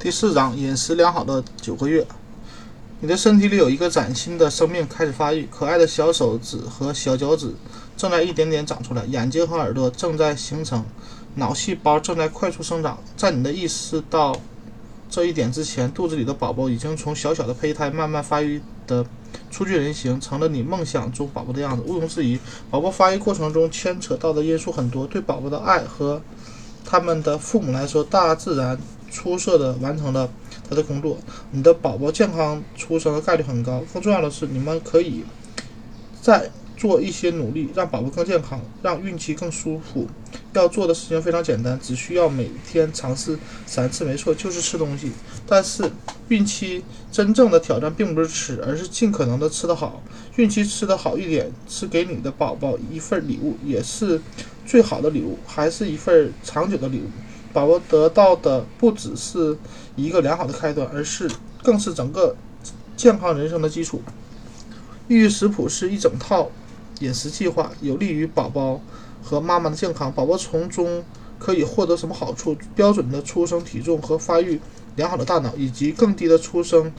第四章饮食良好的九个月，你的身体里有一个崭新的生命开始发育，可爱的小手指和小脚趾正在一点点长出来，眼睛和耳朵正在形成，脑细胞正在快速生长。在你的意识到这一点之前，肚子里的宝宝已经从小小的胚胎慢慢发育的初具人形，成了你梦想中宝宝的样子。毋庸置疑，宝宝发育过程中牵扯到的因素很多，对宝宝的爱和他们的父母来说，大自然。出色的完成了他的工作，你的宝宝健康出生的概率很高。更重要的是，你们可以再做一些努力，让宝宝更健康，让孕期更舒服。要做的事情非常简单，只需要每天尝试三次，没错，就是吃东西。但是孕期真正的挑战并不是吃，而是尽可能的吃得好。孕期吃得好一点，是给你的宝宝一份礼物，也是最好的礼物，还是一份长久的礼物。宝宝得到的不只是一个良好的开端，而是更是整个健康人生的基础。孕育食谱是一整套饮食计划，有利于宝宝和妈妈的健康。宝宝从中可以获得什么好处？标准的出生体重和发育良好的大脑，以及更低的出生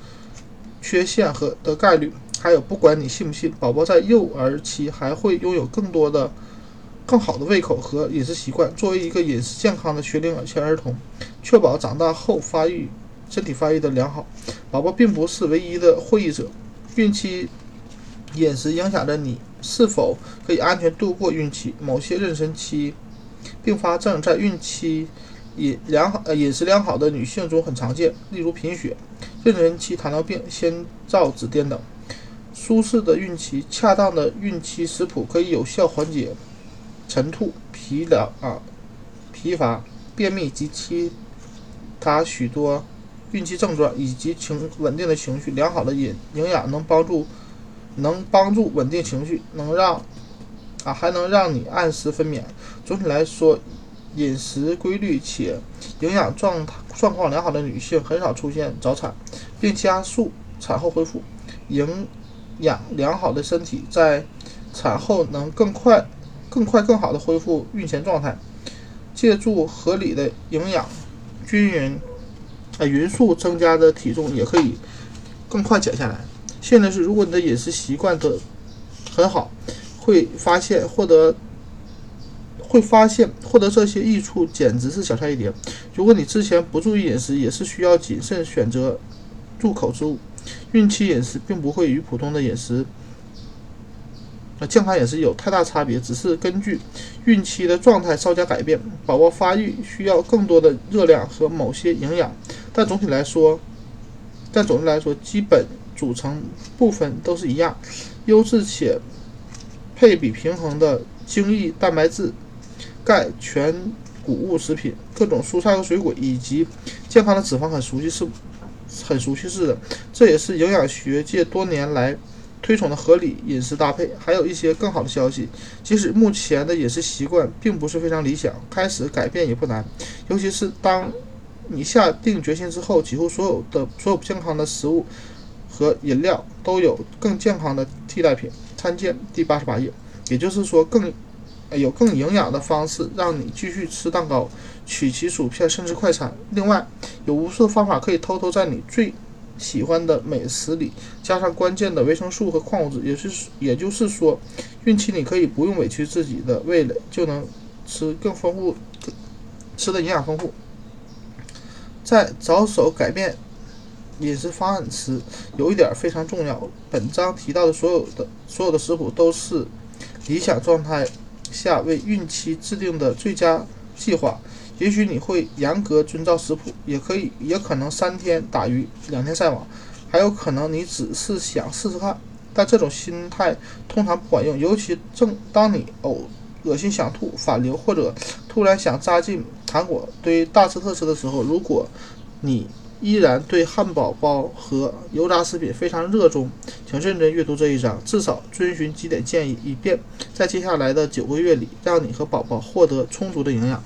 缺陷和的概率。还有，不管你信不信，宝宝在幼儿期还会拥有更多的。更好的胃口和饮食习惯，作为一个饮食健康的学龄前儿童，确保长大后发育身体发育的良好。宝宝并不是唯一的获益者，孕期饮食影响着你是否可以安全度过孕期。某些妊娠期并发症在孕期饮良好呃饮食良好的女性中很常见，例如贫血、妊娠期糖尿病、先兆子癫等。舒适的孕期、恰当的孕期食谱可以有效缓解。晨吐、疲劳啊、疲乏、便秘及其他许多孕期症状，以及情稳定的情绪，良好的饮营养能帮助能帮助稳定情绪，能让啊还能让你按时分娩。总体来说，饮食规律且营养状态状况良好的女性很少出现早产，并加速产后恢复。营养良好的身体在产后能更快。更快、更好的恢复孕前状态，借助合理的营养均匀，呃，匀速增加的体重也可以更快减下来。现在是，如果你的饮食习惯的很好，会发现获得会发现获得这些益处简直是小菜一碟。如果你之前不注意饮食，也是需要谨慎选择入口之物。孕期饮食并不会与普通的饮食。那健康也是有太大差别，只是根据孕期的状态稍加改变。宝宝发育需要更多的热量和某些营养，但总体来说，但总的来说，基本组成部分都是一样。优质且配比平衡的精益蛋白质、钙、全谷物食品、各种蔬菜和水果以及健康的脂肪，很熟悉是，很熟悉是的。这也是营养学界多年来。推崇的合理饮食搭配，还有一些更好的消息。即使目前的饮食习惯并不是非常理想，开始改变也不难。尤其是当你下定决心之后，几乎所有的所有不健康的食物和饮料都有更健康的替代品。参见第八十八页。也就是说，更有更营养的方式让你继续吃蛋糕、曲奇薯片，甚至快餐。另外，有无数的方法可以偷偷在你最喜欢的美食里加上关键的维生素和矿物质，也是也就是说，孕期你可以不用委屈自己的味蕾，就能吃更丰富，吃的营养丰富。在着手改变饮食方案时，有一点非常重要：本章提到的所有的所有的食谱都是理想状态下为孕期制定的最佳计划。也许你会严格遵照食谱，也可以，也可能三天打鱼两天晒网，还有可能你只是想试试看。但这种心态通常不管用，尤其正当你呕、恶心想吐、反流，或者突然想扎进糖果堆大吃特吃的时候。如果你依然对汉堡包和油炸食品非常热衷，请认真阅读这一章，至少遵循几点建议，以便在接下来的九个月里，让你和宝宝获得充足的营养。